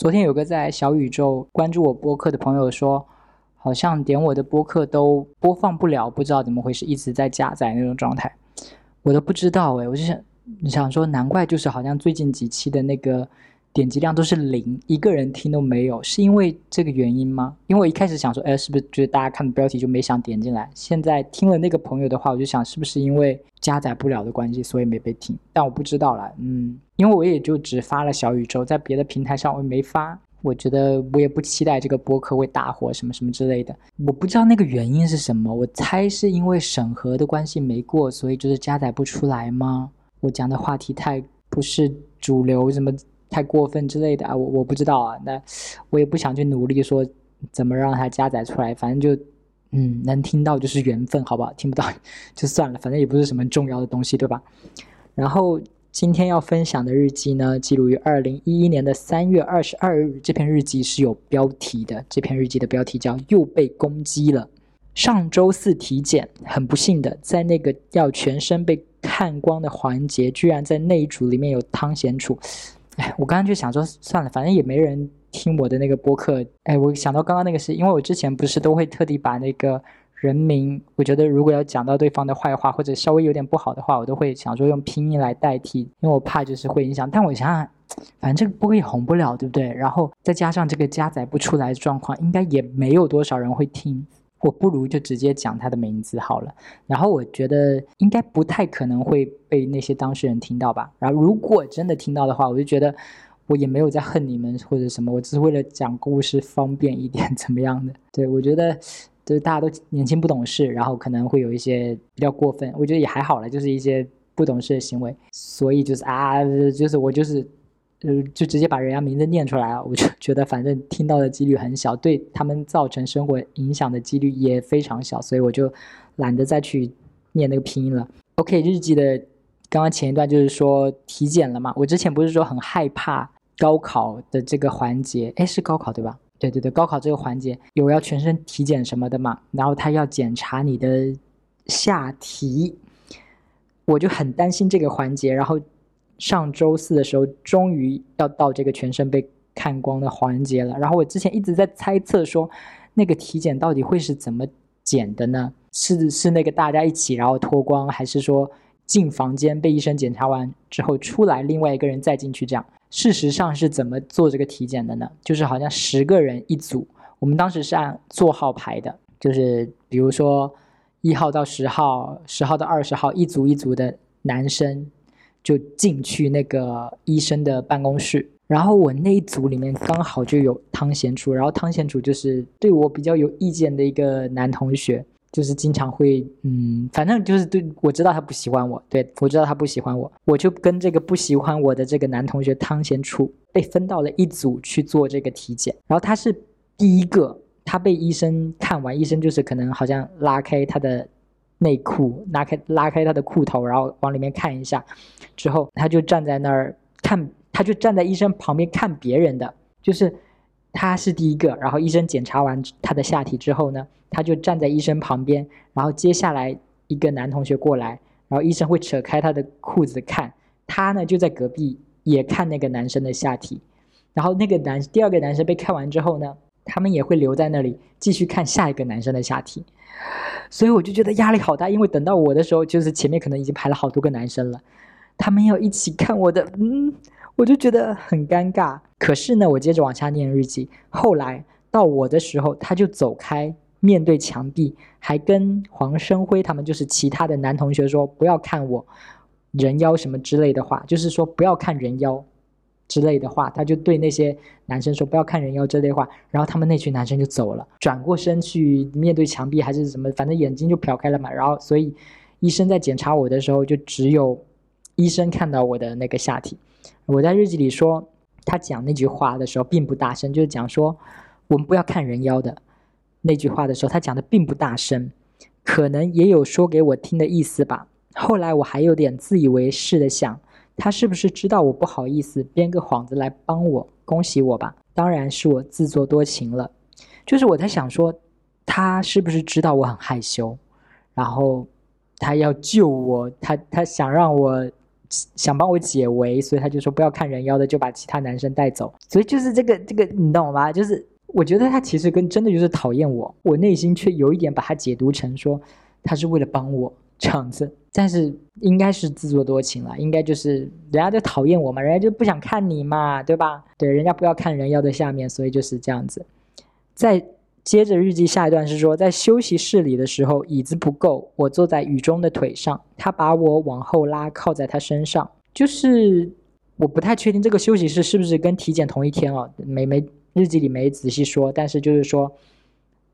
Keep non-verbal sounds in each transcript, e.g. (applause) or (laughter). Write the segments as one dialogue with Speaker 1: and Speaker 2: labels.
Speaker 1: 昨天有个在小宇宙关注我播客的朋友说，好像点我的播客都播放不了，不知道怎么回事，一直在加载那种状态。我都不知道哎，我就想想说，难怪就是好像最近几期的那个。点击量都是零，一个人听都没有，是因为这个原因吗？因为我一开始想说，哎，是不是觉得大家看的标题就没想点进来？现在听了那个朋友的话，我就想，是不是因为加载不了的关系，所以没被听？但我不知道了，嗯，因为我也就只发了小宇宙，在别的平台上我也没发。我觉得我也不期待这个播客会大火什么什么之类的，我不知道那个原因是什么。我猜是因为审核的关系没过，所以就是加载不出来吗？我讲的话题太不是主流，什么？太过分之类的啊，我我不知道啊，那我也不想去努力说怎么让它加载出来，反正就嗯能听到就是缘分，好不好？听不到 (laughs) 就算了，反正也不是什么重要的东西，对吧？然后今天要分享的日记呢，记录于二零一一年的三月二十二日，这篇日记是有标题的，这篇日记的标题叫又被攻击了。上周四体检，很不幸的在那个要全身被看光的环节，居然在那一组里面有汤显楚。哎，我刚刚就想说，算了，反正也没人听我的那个播客。哎，我想到刚刚那个是因为我之前不是都会特地把那个人名，我觉得如果要讲到对方的坏话或者稍微有点不好的话，我都会想说用拼音来代替，因为我怕就是会影响。但我想想，反正这个播客也红不了，对不对？然后再加上这个加载不出来的状况，应该也没有多少人会听。我不如就直接讲他的名字好了，然后我觉得应该不太可能会被那些当事人听到吧。然后如果真的听到的话，我就觉得我也没有在恨你们或者什么，我只是为了讲故事方便一点，(laughs) 怎么样的？对我觉得就是大家都年轻不懂事，然后可能会有一些比较过分，我觉得也还好了，就是一些不懂事的行为，所以就是啊，就是我就是。呃，就直接把人家名字念出来啊！我就 (laughs) 觉得反正听到的几率很小，对他们造成生活影响的几率也非常小，所以我就懒得再去念那个拼音了。OK，日记的刚刚前一段就是说体检了嘛，我之前不是说很害怕高考的这个环节，哎，是高考对吧？对对对，高考这个环节有要全身体检什么的嘛，然后他要检查你的下体，我就很担心这个环节，然后。上周四的时候，终于要到这个全身被看光的环节了。然后我之前一直在猜测说，那个体检到底会是怎么检的呢？是是那个大家一起然后脱光，还是说进房间被医生检查完之后出来，另外一个人再进去这样？事实上是怎么做这个体检的呢？就是好像十个人一组，我们当时是按座号排的，就是比如说一号到十号，十号到二十号，一组一组的男生。就进去那个医生的办公室，然后我那一组里面刚好就有汤贤楚，然后汤贤楚就是对我比较有意见的一个男同学，就是经常会，嗯，反正就是对我知道他不喜欢我，对我知道他不喜欢我，我就跟这个不喜欢我的这个男同学汤贤楚被分到了一组去做这个体检，然后他是第一个，他被医生看完，医生就是可能好像拉开他的。内裤拉开，拉开他的裤头，然后往里面看一下，之后他就站在那儿看，他就站在医生旁边看别人的，就是他是第一个，然后医生检查完他的下体之后呢，他就站在医生旁边，然后接下来一个男同学过来，然后医生会扯开他的裤子看，他呢就在隔壁也看那个男生的下体，然后那个男第二个男生被看完之后呢，他们也会留在那里继续看下一个男生的下体。所以我就觉得压力好大，因为等到我的时候，就是前面可能已经排了好多个男生了，他们要一起看我的，嗯，我就觉得很尴尬。可是呢，我接着往下念日记，后来到我的时候，他就走开，面对墙壁，还跟黄生辉他们就是其他的男同学说不要看我人妖什么之类的话，就是说不要看人妖。之类的话，他就对那些男生说：“不要看人妖这类话。”然后他们那群男生就走了，转过身去面对墙壁还是什么，反正眼睛就瞟开了嘛。然后，所以医生在检查我的时候，就只有医生看到我的那个下体。我在日记里说，他讲那句话的时候并不大声，就是讲说我们不要看人妖的那句话的时候，他讲的并不大声，可能也有说给我听的意思吧。后来我还有点自以为是的想。他是不是知道我不好意思编个幌子来帮我恭喜我吧？当然是我自作多情了。就是我在想说，他是不是知道我很害羞，然后他要救我，他他想让我想帮我解围，所以他就说不要看人妖的，就把其他男生带走。所以就是这个这个，你懂吗？就是我觉得他其实跟真的就是讨厌我，我内心却有一点把他解读成说他是为了帮我这样子。但是应该是自作多情了，应该就是人家就讨厌我嘛，人家就不想看你嘛，对吧？对，人家不要看人妖的下面，所以就是这样子。再接着日记下一段是说，在休息室里的时候，椅子不够，我坐在雨中的腿上，他把我往后拉，靠在他身上。就是我不太确定这个休息室是不是跟体检同一天哦，没没日记里没仔细说，但是就是说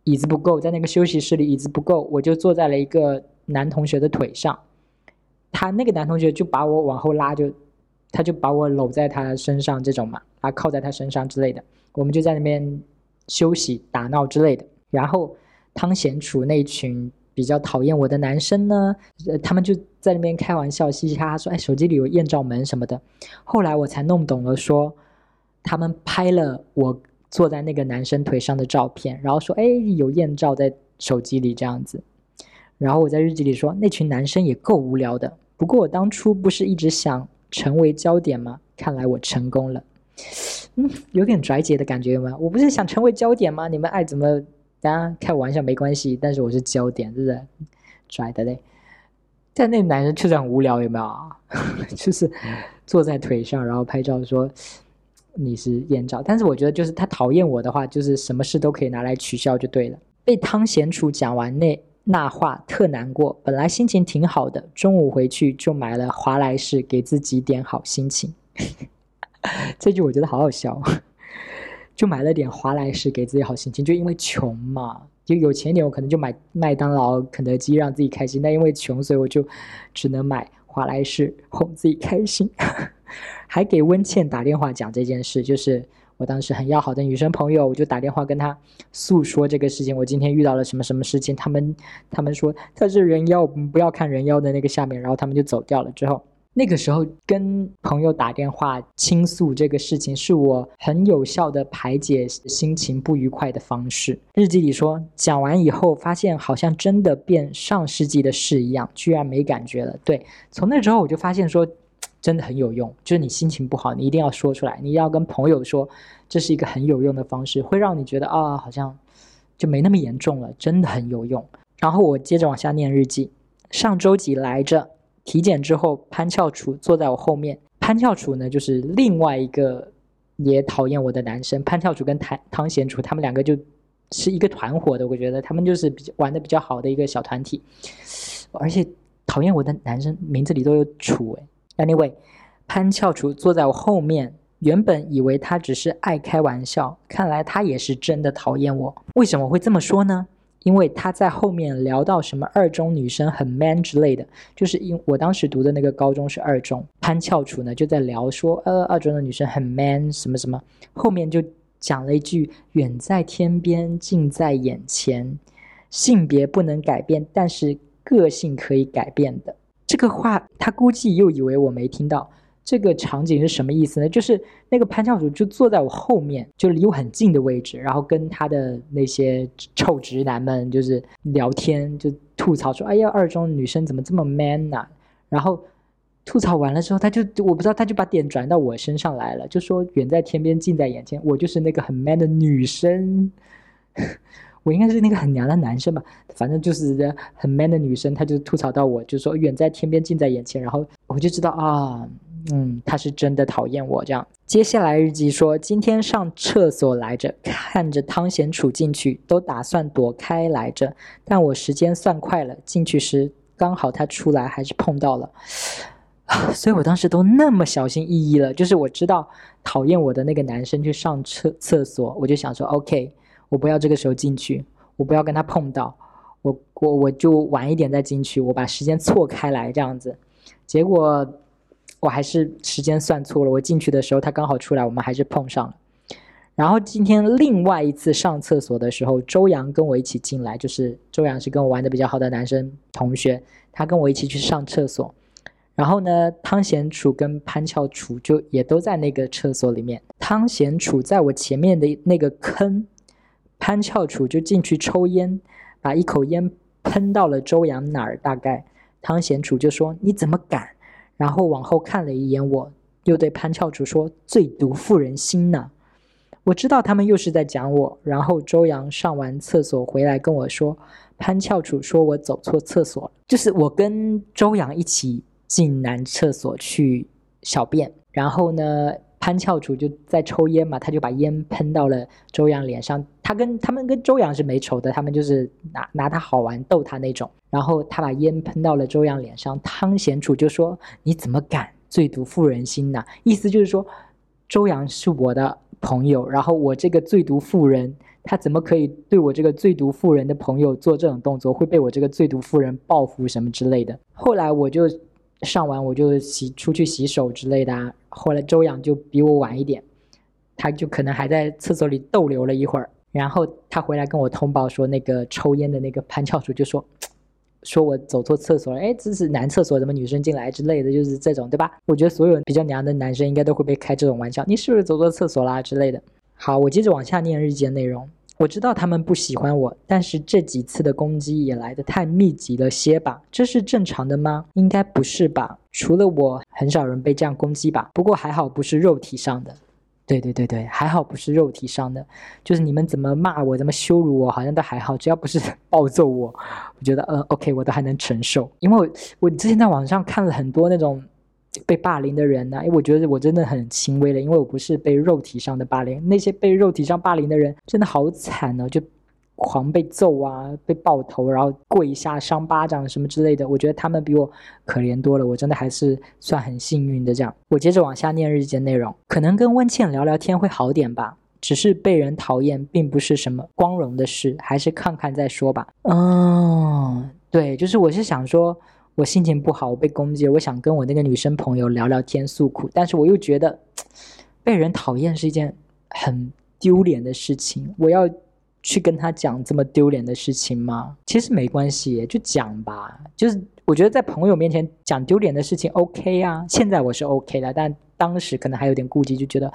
Speaker 1: 椅子不够，在那个休息室里椅子不够，我就坐在了一个男同学的腿上。他那个男同学就把我往后拉，就他就把我搂在他身上，这种嘛，啊，靠在他身上之类的。我们就在那边休息、打闹之类的。然后汤显楚那群比较讨厌我的男生呢，呃，他们就在那边开玩笑，嘻嘻哈哈说：“哎，手机里有艳照门什么的。”后来我才弄懂了，说他们拍了我坐在那个男生腿上的照片，然后说：“哎，有艳照在手机里这样子。”然后我在日记里说：“那群男生也够无聊的。”不过我当初不是一直想成为焦点吗？看来我成功了，嗯，有点拽姐的感觉吗？我不是想成为焦点吗？你们爱怎么当然开玩笑没关系，但是我是焦点，是不是？拽的嘞。但那男人确实很无聊，有没有？(laughs) 就是坐在腿上，然后拍照说你是艳照。但是我觉得，就是他讨厌我的话，就是什么事都可以拿来取笑就对了。被汤贤楚讲完那。那话特难过，本来心情挺好的，中午回去就买了华莱士给自己点好心情。(laughs) 这句我觉得好好笑，(laughs) 就买了点华莱士给自己好心情，就因为穷嘛，就有钱点我可能就买麦当劳、肯德基让自己开心，但因为穷，所以我就只能买华莱士哄自己开心。(laughs) 还给温倩打电话讲这件事，就是。我当时很要好的女生朋友，我就打电话跟她诉说这个事情。我今天遇到了什么什么事情？他们他们说他是人妖，我们不要看人妖的那个下面，然后他们就走掉了。之后那个时候跟朋友打电话倾诉这个事情，是我很有效的排解心情不愉快的方式。日记里说，讲完以后发现好像真的变上世纪的事一样，居然没感觉了。对，从那之后我就发现说。真的很有用，就是你心情不好，你一定要说出来，你要跟朋友说，这是一个很有用的方式，会让你觉得啊，好像就没那么严重了，真的很有用。然后我接着往下念日记，上周几来着？体检之后，潘翘楚坐在我后面。潘翘楚呢，就是另外一个也讨厌我的男生。潘翘楚跟汤汤贤楚他们两个就是一个团伙的，我觉得他们就是比较玩的比较好的一个小团体。而且讨厌我的男生名字里都有楚哎。Anyway，潘翘楚坐在我后面，原本以为他只是爱开玩笑，看来他也是真的讨厌我。为什么会这么说呢？因为他在后面聊到什么二中女生很 man 之类的，就是因我当时读的那个高中是二中，潘翘楚呢就在聊说，呃，二中的女生很 man 什么什么，后面就讲了一句“远在天边，近在眼前”，性别不能改变，但是个性可以改变的。这个话，他估计又以为我没听到。这个场景是什么意思呢？就是那个潘教主就坐在我后面，就离我很近的位置，然后跟他的那些臭直男们就是聊天，就吐槽说：“哎呀，二中女生怎么这么 man 呐？”然后吐槽完了之后，他就我不知道，他就把点转到我身上来了，就说：“远在天边，近在眼前，我就是那个很 man 的女生。”我应该是那个很娘的男生吧，反正就是很 man 的女生，她就吐槽到我，就说远在天边近在眼前，然后我就知道啊，嗯，她是真的讨厌我这样。接下来日记说，今天上厕所来着，看着汤贤楚进去，都打算躲开来着，但我时间算快了，进去时刚好他出来，还是碰到了，所以我当时都那么小心翼翼了，就是我知道讨厌我的那个男生去上厕厕所，我就想说 OK。我不要这个时候进去，我不要跟他碰到，我我我就晚一点再进去，我把时间错开来这样子，结果我还是时间算错了，我进去的时候他刚好出来，我们还是碰上了。然后今天另外一次上厕所的时候，周洋跟我一起进来，就是周洋是跟我玩的比较好的男生同学，他跟我一起去上厕所。然后呢，汤贤楚跟潘翘楚就也都在那个厕所里面，汤贤楚在我前面的那个坑。潘翘楚就进去抽烟，把一口烟喷到了周洋哪儿？大概汤贤楚就说：“你怎么敢？”然后往后看了一眼我，又对潘翘楚说：“最毒妇人心呐！”我知道他们又是在讲我。然后周洋上完厕所回来跟我说：“潘翘楚说我走错厕所了，就是我跟周洋一起进男厕所去小便，然后呢。”潘翘楚就在抽烟嘛，他就把烟喷到了周洋脸上。他跟他们跟周洋是没仇的，他们就是拿拿他好玩逗他那种。然后他把烟喷到了周洋脸上，汤显楚就说：“你怎么敢最毒妇人心呢？”意思就是说，周洋是我的朋友，然后我这个最毒妇人，他怎么可以对我这个最毒妇人的朋友做这种动作？会被我这个最毒妇人报复什么之类的。后来我就。上完我就洗出去洗手之类的啊，后来周洋就比我晚一点，他就可能还在厕所里逗留了一会儿，然后他回来跟我通报说那个抽烟的那个潘教主就说，说我走错厕所了，哎，这是男厕所，怎么女生进来之类的，就是这种对吧？我觉得所有比较娘的男生应该都会被开这种玩笑，你是不是走错厕所啦之类的。好，我接着往下念日记的内容。我知道他们不喜欢我，但是这几次的攻击也来得太密集了些吧？这是正常的吗？应该不是吧？除了我，很少人被这样攻击吧？不过还好不是肉体上的。对对对对，还好不是肉体上的，就是你们怎么骂我，怎么羞辱我，好像都还好，只要不是 (laughs) 暴揍我，我觉得嗯 OK，我都还能承受。因为我我之前在网上看了很多那种。被霸凌的人呢？因为我觉得我真的很轻微了，因为我不是被肉体上的霸凌，那些被肉体上霸凌的人真的好惨哦，就狂被揍啊，被爆头，然后跪下、扇巴掌什么之类的。我觉得他们比我可怜多了，我真的还是算很幸运的。这样，我接着往下念日记内容，可能跟温倩聊聊天会好点吧。只是被人讨厌，并不是什么光荣的事，还是看看再说吧。嗯，对，就是我是想说。我心情不好，我被攻击了。我想跟我那个女生朋友聊聊天诉苦，但是我又觉得被人讨厌是一件很丢脸的事情。我要去跟她讲这么丢脸的事情吗？其实没关系，就讲吧。就是我觉得在朋友面前讲丢脸的事情 OK 啊。现在我是 OK 的，但当时可能还有点顾忌，就觉得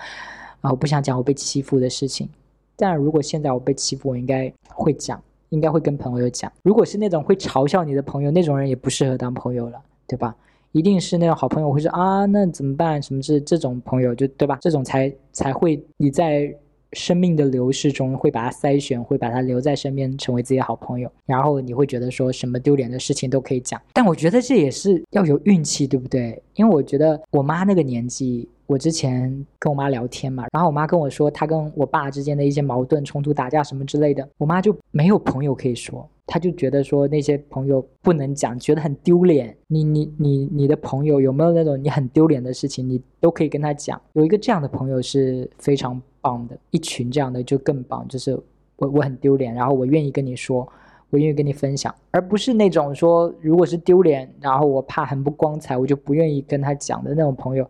Speaker 1: 啊，我不想讲我被欺负的事情。但如果现在我被欺负，我应该会讲。应该会跟朋友讲，如果是那种会嘲笑你的朋友，那种人也不适合当朋友了，对吧？一定是那种好朋友会说啊，那怎么办？什么是这种朋友就对吧？这种才才会你在生命的流逝中会把他筛选，会把他留在身边，成为自己的好朋友。然后你会觉得说什么丢脸的事情都可以讲，但我觉得这也是要有运气，对不对？因为我觉得我妈那个年纪。我之前跟我妈聊天嘛，然后我妈跟我说，她跟我爸之间的一些矛盾、冲突、打架什么之类的，我妈就没有朋友可以说，她就觉得说那些朋友不能讲，觉得很丢脸。你你你你的朋友有没有那种你很丢脸的事情，你都可以跟他讲。有一个这样的朋友是非常棒的，一群这样的就更棒。就是我我很丢脸，然后我愿意跟你说，我愿意跟你分享，而不是那种说如果是丢脸，然后我怕很不光彩，我就不愿意跟他讲的那种朋友。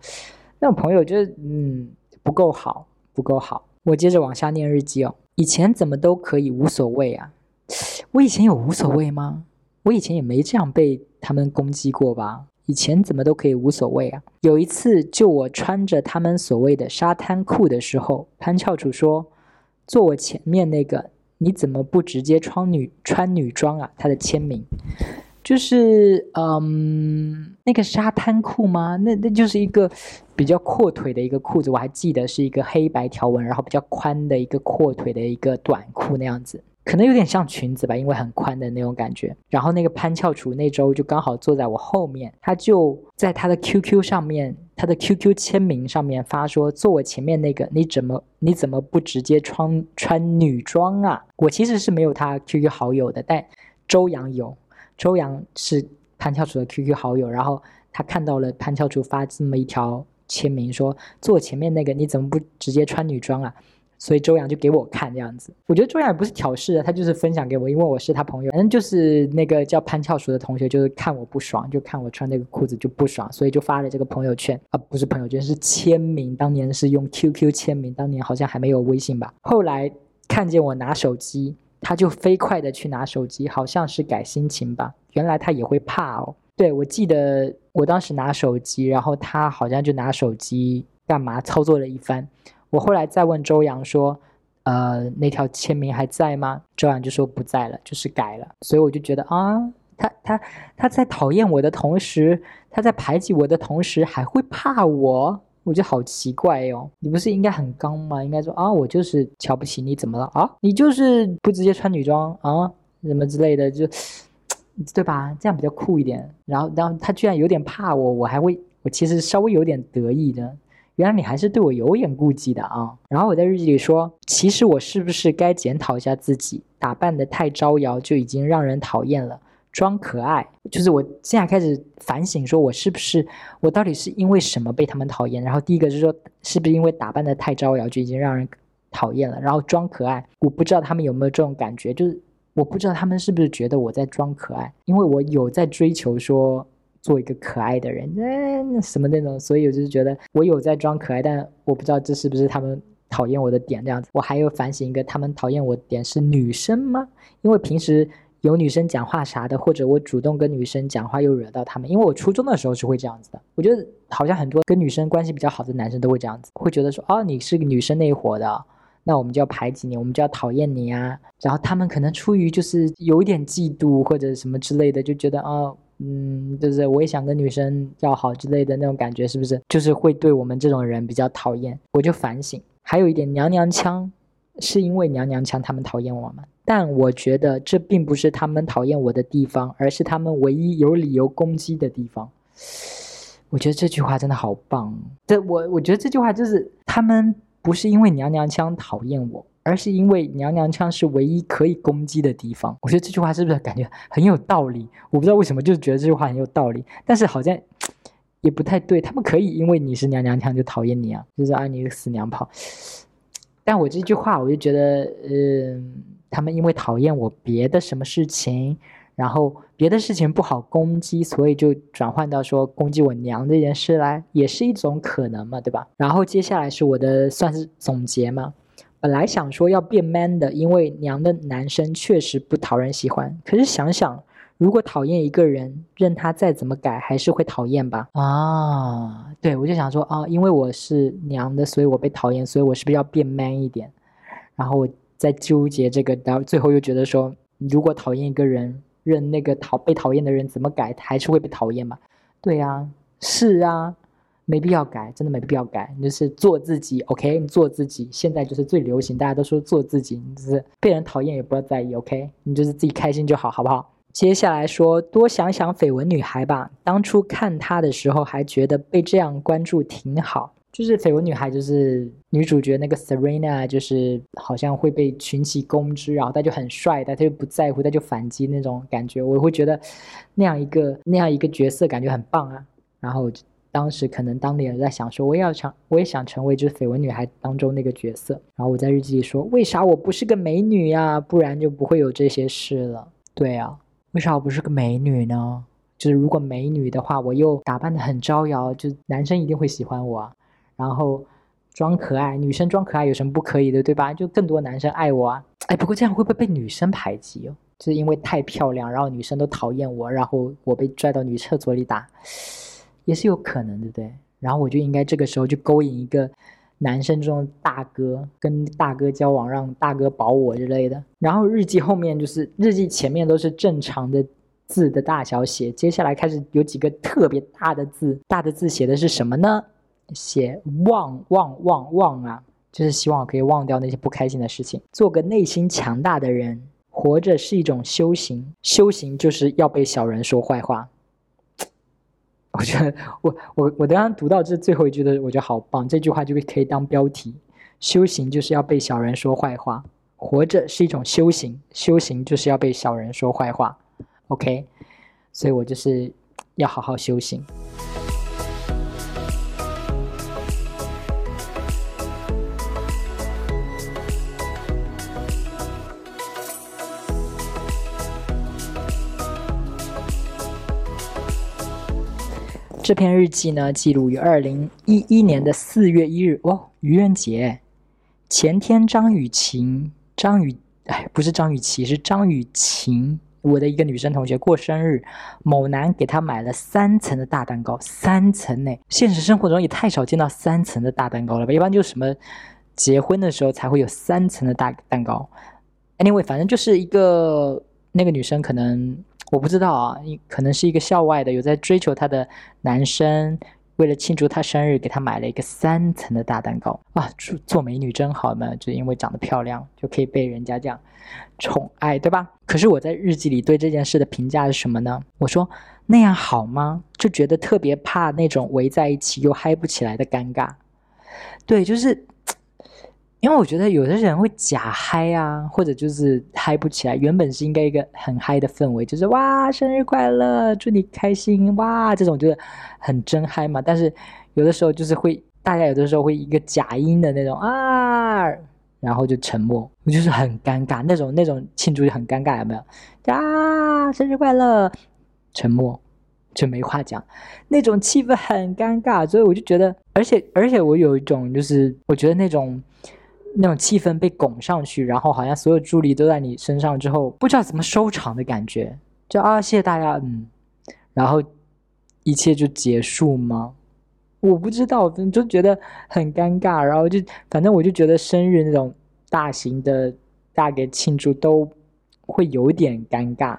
Speaker 1: 那种朋友就是，嗯，不够好，不够好。我接着往下念日记哦。以前怎么都可以无所谓啊？我以前有无所谓吗？我以前也没这样被他们攻击过吧？以前怎么都可以无所谓啊？有一次，就我穿着他们所谓的沙滩裤的时候，潘翘楚说：“坐我前面那个，你怎么不直接穿女穿女装啊？”他的签名。就是嗯，那个沙滩裤吗？那那就是一个比较阔腿的一个裤子，我还记得是一个黑白条纹，然后比较宽的一个阔腿的一个短裤那样子，可能有点像裙子吧，因为很宽的那种感觉。然后那个潘翘楚那周就刚好坐在我后面，他就在他的 QQ 上面，他的 QQ 签名上面发说：“坐我前面那个，你怎么你怎么不直接穿穿女装啊？”我其实是没有他 QQ 好友的，但周洋有。周洋是潘翘楚的 QQ 好友，然后他看到了潘翘楚发这么一条签名，说坐前面那个你怎么不直接穿女装啊？所以周洋就给我看这样子。我觉得周洋也不是挑事的，他就是分享给我，因为我是他朋友。反正就是那个叫潘翘楚的同学，就是看我不爽，就看我穿那个裤子就不爽，所以就发了这个朋友圈啊，不是朋友圈，是签名。当年是用 QQ 签名，当年好像还没有微信吧。后来看见我拿手机。他就飞快的去拿手机，好像是改心情吧。原来他也会怕哦。对，我记得我当时拿手机，然后他好像就拿手机干嘛操作了一番。我后来再问周洋说：“呃，那条签名还在吗？”周洋就说不在了，就是改了。所以我就觉得啊，他他他在讨厌我的同时，他在排挤我的同时，还会怕我，我觉得好奇怪哦。你不是应该很刚吗？应该说啊，我就是瞧不起你，怎么了啊？你就是不直接穿女装啊，什么之类的，就对吧？这样比较酷一点。然后，然后他居然有点怕我，我还会，我其实稍微有点得意的。原来你还是对我有点顾忌的啊！然后我在日记里说，其实我是不是该检讨一下自己，打扮的太招摇就已经让人讨厌了，装可爱就是我现在开始反省，说我是不是我到底是因为什么被他们讨厌？然后第一个是说，是不是因为打扮的太招摇就已经让人讨厌了？然后装可爱，我不知道他们有没有这种感觉，就是我不知道他们是不是觉得我在装可爱，因为我有在追求说。做一个可爱的人，那什么那种，所以我就是觉得我有在装可爱，但我不知道这是不是他们讨厌我的点这样子。我还有反省一个，他们讨厌我的点是女生吗？因为平时有女生讲话啥的，或者我主动跟女生讲话又惹到他们。因为我初中的时候是会这样子的，我觉得好像很多跟女生关系比较好的男生都会这样子，会觉得说，哦，你是个女生那一伙的，那我们就要排挤你，我们就要讨厌你啊。然后他们可能出于就是有一点嫉妒或者什么之类的，就觉得啊。嗯，就是我也想跟女生要好之类的那种感觉，是不是？就是会对我们这种人比较讨厌。我就反省，还有一点娘娘腔，是因为娘娘腔他们讨厌我们，但我觉得这并不是他们讨厌我的地方，而是他们唯一有理由攻击的地方。我觉得这句话真的好棒。这我我觉得这句话就是他们不是因为娘娘腔讨厌我。而是因为娘娘腔是唯一可以攻击的地方。我觉得这句话是不是感觉很有道理？我不知道为什么，就是觉得这句话很有道理。但是好像也不太对。他们可以因为你是娘娘腔就讨厌你啊，就是啊你个死娘炮。但我这句话，我就觉得，嗯，他们因为讨厌我别的什么事情，然后别的事情不好攻击，所以就转换到说攻击我娘这件事来，也是一种可能嘛，对吧？然后接下来是我的算是总结嘛。本来想说要变 man 的，因为娘的男生确实不讨人喜欢。可是想想，如果讨厌一个人，任他再怎么改，还是会讨厌吧？啊，对，我就想说啊，因为我是娘的，所以我被讨厌，所以我是不是要变 man 一点？然后我在纠结这个，然后最后又觉得说，如果讨厌一个人，任那个讨被讨厌的人怎么改，还是会被讨厌嘛？对呀，是啊。没必要改，真的没必要改。你就是做自己，OK？你做自己，现在就是最流行，大家都说做自己，你就是被人讨厌也不要在意，OK？你就是自己开心就好，好不好？接下来说，多想想绯闻女孩吧。当初看她的时候，还觉得被这样关注挺好。就是绯闻女孩，就是女主角那个 Serena，就是好像会被群起攻之，然后她就很帅，但她又不在乎，她就反击那种感觉。我会觉得那样一个那样一个角色感觉很棒啊。然后。当时可能当年在想说，我也要成，我也想成为就是绯闻女孩当中那个角色。然后我在日记里说，为啥我不是个美女呀？不然就不会有这些事了。对啊，为啥我不是个美女呢？就是如果美女的话，我又打扮的很招摇，就男生一定会喜欢我啊。然后装可爱，女生装可爱有什么不可以的，对吧？就更多男生爱我啊。哎，不过这样会不会被女生排挤哦？就是因为太漂亮，然后女生都讨厌我，然后我被拽到女厕所里打。也是有可能，对不对？然后我就应该这个时候就勾引一个男生中的大哥，跟大哥交往，让大哥保我之类的。然后日记后面就是日记前面都是正常的字的大小写，接下来开始有几个特别大的字，大的字写的是什么呢？写忘忘忘忘啊，就是希望我可以忘掉那些不开心的事情，做个内心强大的人。活着是一种修行，修行就是要被小人说坏话。(laughs) 我觉得我我我刚刚读到这最后一句的，我觉得好棒，这句话就可以当标题。修行就是要被小人说坏话，活着是一种修行，修行就是要被小人说坏话。OK，所以我就是要好好修行。这篇日记呢，记录于二零一一年的四月一日哦，愚人节前天，张雨晴，张雨，哎，不是张雨绮，是张雨晴，我的一个女生同学过生日，某男给她买了三层的大蛋糕，三层呢，现实生活中也太少见到三层的大蛋糕了吧？一般就是什么结婚的时候才会有三层的大蛋糕。Anyway，反正就是一个那个女生可能。我不知道啊，可能是一个校外的有在追求她的男生。为了庆祝她生日，给她买了一个三层的大蛋糕啊！做做美女真好嘛，就因为长得漂亮，就可以被人家这样宠爱，对吧？可是我在日记里对这件事的评价是什么呢？我说那样好吗？就觉得特别怕那种围在一起又嗨不起来的尴尬。对，就是。因为我觉得有的人会假嗨啊，或者就是嗨不起来。原本是应该一个很嗨的氛围，就是哇，生日快乐，祝你开心，哇，这种就是很真嗨嘛。但是有的时候就是会，大家有的时候会一个假音的那种啊，然后就沉默，我就是很尴尬，那种那种庆祝就很尴尬，有没有？啊，生日快乐，沉默就没话讲，那种气氛很尴尬，所以我就觉得，而且而且我有一种就是，我觉得那种。那种气氛被拱上去，然后好像所有助力都在你身上之后，不知道怎么收场的感觉，就啊，谢谢大家，嗯，然后一切就结束吗？我不知道，就觉得很尴尬，然后就反正我就觉得生日那种大型的大给庆祝都会有点尴尬。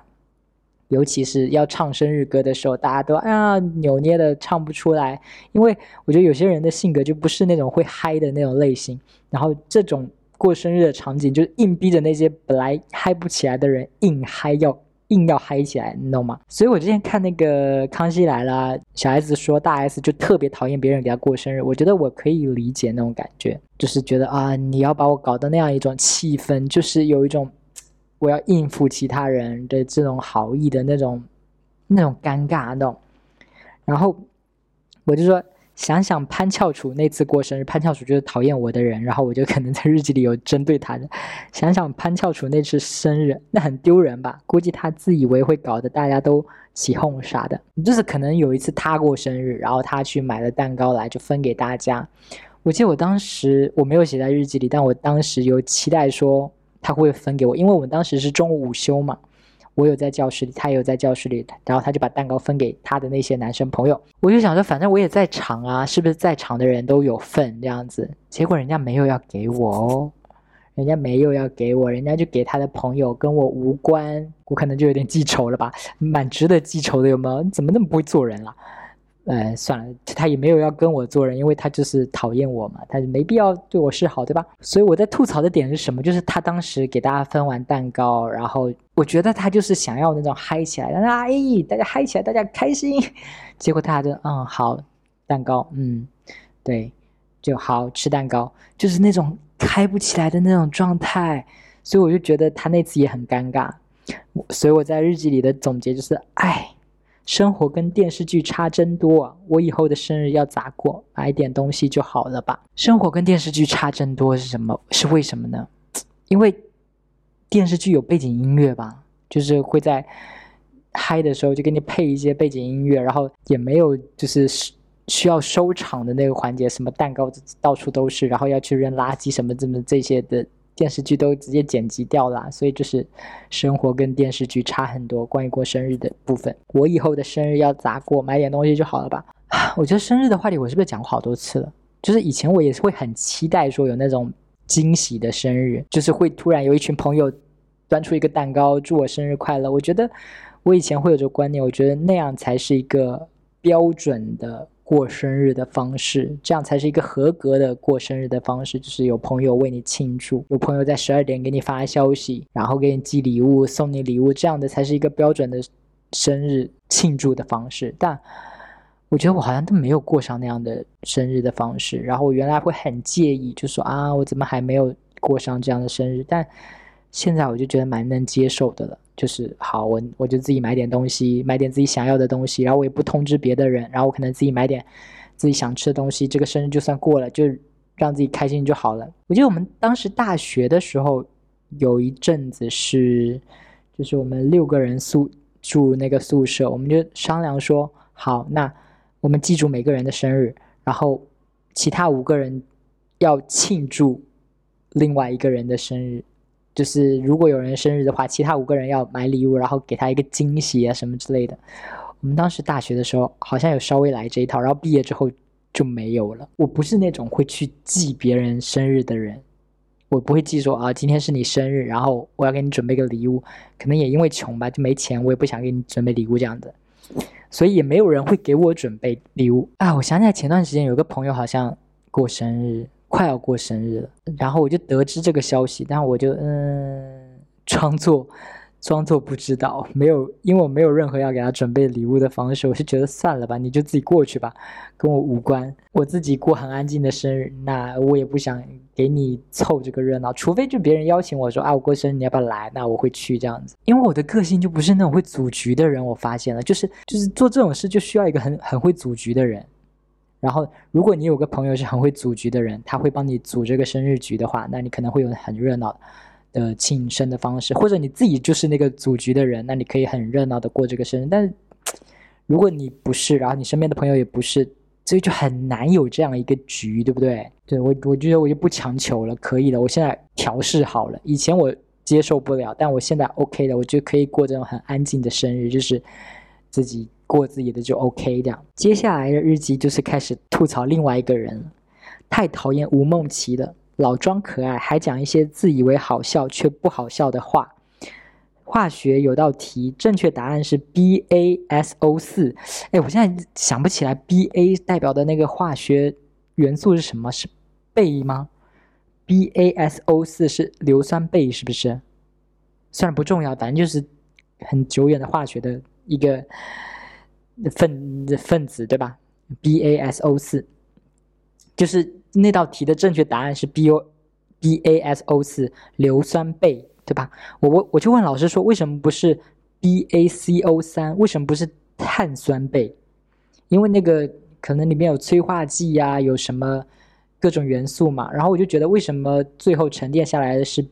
Speaker 1: 尤其是要唱生日歌的时候，大家都啊扭捏的唱不出来，因为我觉得有些人的性格就不是那种会嗨的那种类型，然后这种过生日的场景就硬逼着那些本来嗨不起来的人硬嗨，要硬要嗨起来，你懂吗？所以我之前看那个《康熙来了》，小 S 说大 S 就特别讨厌别人给她过生日，我觉得我可以理解那种感觉，就是觉得啊你要把我搞得那样一种气氛，就是有一种。我要应付其他人的这种好意的那种、那种尴尬那种，然后我就说，想想潘翘楚那次过生日，潘翘楚就是讨厌我的人，然后我就可能在日记里有针对他的。想想潘翘楚那次生日，那很丢人吧？(laughs) 估计他自以为会搞得大家都起哄啥的。就是可能有一次他过生日，然后他去买了蛋糕来，就分给大家。我记得我当时我没有写在日记里，但我当时有期待说。他会分给我，因为我们当时是中午午休嘛，我有在教室里，他有在教室里，然后他就把蛋糕分给他的那些男生朋友。我就想说，反正我也在场啊，是不是在场的人都有份这样子？结果人家没有要给我哦，人家没有要给我，人家就给他的朋友，跟我无关，我可能就有点记仇了吧，蛮值得记仇的，有没有？你怎么那么不会做人了？呃，算了，他也没有要跟我做人，因为他就是讨厌我嘛，他就没必要对我示好，对吧？所以我在吐槽的点是什么？就是他当时给大家分完蛋糕，然后我觉得他就是想要那种嗨起来，让大家哎，大家嗨起来，大家开心。(laughs) 结果他就嗯好，蛋糕，嗯，对，就好吃蛋糕，就是那种嗨不起来的那种状态。所以我就觉得他那次也很尴尬。所以我在日记里的总结就是，哎。生活跟电视剧差真多啊！我以后的生日要咋过？买点东西就好了吧？生活跟电视剧差真多是什么？是为什么呢？因为电视剧有背景音乐吧，就是会在嗨的时候就给你配一些背景音乐，然后也没有就是需要收场的那个环节，什么蛋糕到处都是，然后要去扔垃圾什么这么这些的。电视剧都直接剪辑掉了，所以就是生活跟电视剧差很多。关于过生日的部分，我以后的生日要咋过？买点东西就好了吧？(sighs) 我觉得生日的话题我是不是讲过好多次了？就是以前我也是会很期待说有那种惊喜的生日，就是会突然有一群朋友端出一个蛋糕祝我生日快乐。我觉得我以前会有这个观念，我觉得那样才是一个标准的。过生日的方式，这样才是一个合格的过生日的方式。就是有朋友为你庆祝，有朋友在十二点给你发消息，然后给你寄礼物、送你礼物，这样的才是一个标准的生日庆祝的方式。但我觉得我好像都没有过上那样的生日的方式。然后我原来会很介意，就说啊，我怎么还没有过上这样的生日？但现在我就觉得蛮能接受的了。就是好，我我就自己买点东西，买点自己想要的东西，然后我也不通知别的人，然后我可能自己买点自己想吃的东西，这个生日就算过了，就让自己开心就好了。我记得我们当时大学的时候，有一阵子是，就是我们六个人宿住那个宿舍，我们就商量说，好，那我们记住每个人的生日，然后其他五个人要庆祝另外一个人的生日。就是如果有人生日的话，其他五个人要买礼物，然后给他一个惊喜啊什么之类的。我们当时大学的时候好像有稍微来这一套，然后毕业之后就没有了。我不是那种会去记别人生日的人，我不会记说啊，今天是你生日，然后我要给你准备个礼物。可能也因为穷吧，就没钱，我也不想给你准备礼物这样子，所以也没有人会给我准备礼物啊。我想起来前段时间有个朋友好像过生日，快要过生日了，然后我就得知这个消息，但我就嗯，装作。装作不知道，没有，因为我没有任何要给他准备礼物的方式，我是觉得算了吧，你就自己过去吧，跟我无关，我自己过很安静的生日，那我也不想给你凑这个热闹，除非就别人邀请我说啊，我过生日你要不要来，那我会去这样子，因为我的个性就不是那种会组局的人，我发现了，就是就是做这种事就需要一个很很会组局的人，然后如果你有个朋友是很会组局的人，他会帮你组这个生日局的话，那你可能会有很热闹。的庆生的方式，或者你自己就是那个组局的人，那你可以很热闹的过这个生日。但是 (tsk) 如果你不是，然后你身边的朋友也不是，所以就很难有这样一个局，对不对？对我，我觉得我就不强求了，可以了。我现在调试好了，以前我接受不了，但我现在 OK 的，我就可以过这种很安静的生日，就是自己过自己的就 OK 这样。接下来的日记就是开始吐槽另外一个人了，太讨厌吴梦琪了。老装可爱，还讲一些自以为好笑却不好笑的话。化学有道题，正确答案是 B A S O 四。哎，我现在想不起来 B A 代表的那个化学元素是什么？是钡吗？B A S O 四是硫酸钡，是不是？虽然不重要，反正就是很久远的化学的一个分分子，对吧？B A S O 四就是。那道题的正确答案是 B O B A S O 四硫酸钡，对吧？我我我就问老师说，为什么不是 B A C O 三？为什么不是碳酸钡？因为那个可能里面有催化剂呀，有什么各种元素嘛。然后我就觉得，为什么最后沉淀下来的是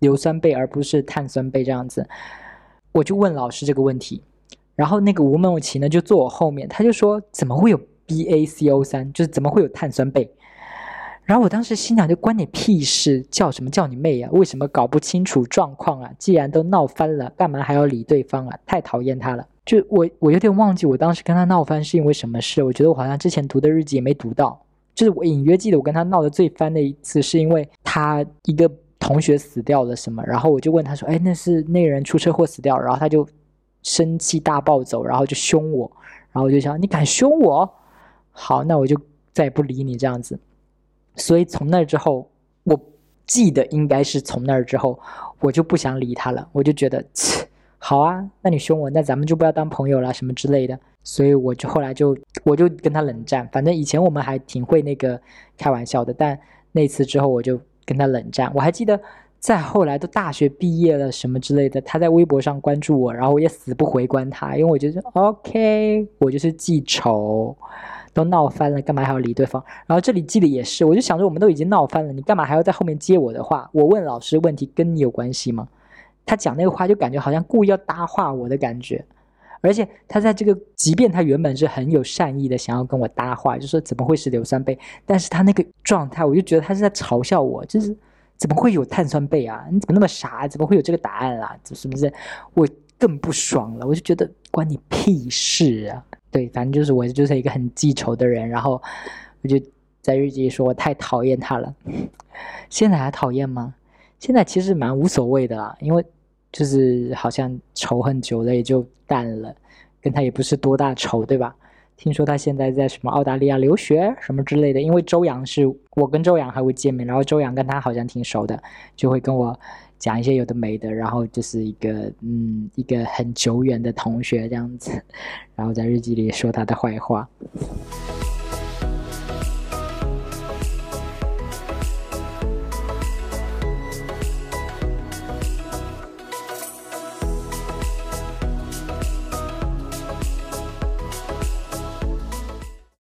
Speaker 1: 硫酸钡，而不是碳酸钡这样子？我就问老师这个问题。然后那个吴梦琪呢，就坐我后面，他就说：怎么会有 B A C O 三？就是怎么会有碳酸钡？然后我当时心想，就关你屁事，叫什么叫你妹啊？为什么搞不清楚状况啊？既然都闹翻了，干嘛还要理对方啊？太讨厌他了！就我，我有点忘记我当时跟他闹翻是因为什么事。我觉得我好像之前读的日记也没读到。就是我隐约记得我跟他闹得最翻的一次，是因为他一个同学死掉了什么，然后我就问他说：“哎，那是那个人出车祸死掉。”然后他就生气大暴走，然后就凶我。然后我就想，你敢凶我？好，那我就再也不理你这样子。所以从那之后，我记得应该是从那之后，我就不想理他了。我就觉得，切，好啊，那你凶我，那咱们就不要当朋友了，什么之类的。所以我就后来就我就跟他冷战。反正以前我们还挺会那个开玩笑的，但那次之后我就跟他冷战。我还记得再后来都大学毕业了什么之类的，他在微博上关注我，然后我也死不回关他，因为我觉得 OK，我就是记仇。都闹翻了，干嘛还要理对方？然后这里记得也是，我就想着我们都已经闹翻了，你干嘛还要在后面接我的话？我问老师问题跟你有关系吗？他讲那个话就感觉好像故意要搭话我的感觉，而且他在这个，即便他原本是很有善意的想要跟我搭话，就说怎么会是硫酸钡？但是他那个状态，我就觉得他是在嘲笑我，就是怎么会有碳酸钡啊？你怎么那么傻？怎么会有这个答案啊？是不是？我更不爽了，我就觉得关你屁事啊！对，反正就是我就是一个很记仇的人，然后我就在日记里说我太讨厌他了。现在还讨厌吗？现在其实蛮无所谓的啦，因为就是好像仇恨久了也就淡了，跟他也不是多大仇，对吧？听说他现在在什么澳大利亚留学什么之类的，因为周洋是我跟周洋还会见面，然后周洋跟他好像挺熟的，就会跟我。讲一些有的没的，然后就是一个嗯，一个很久远的同学这样子，然后在日记里说他的坏话。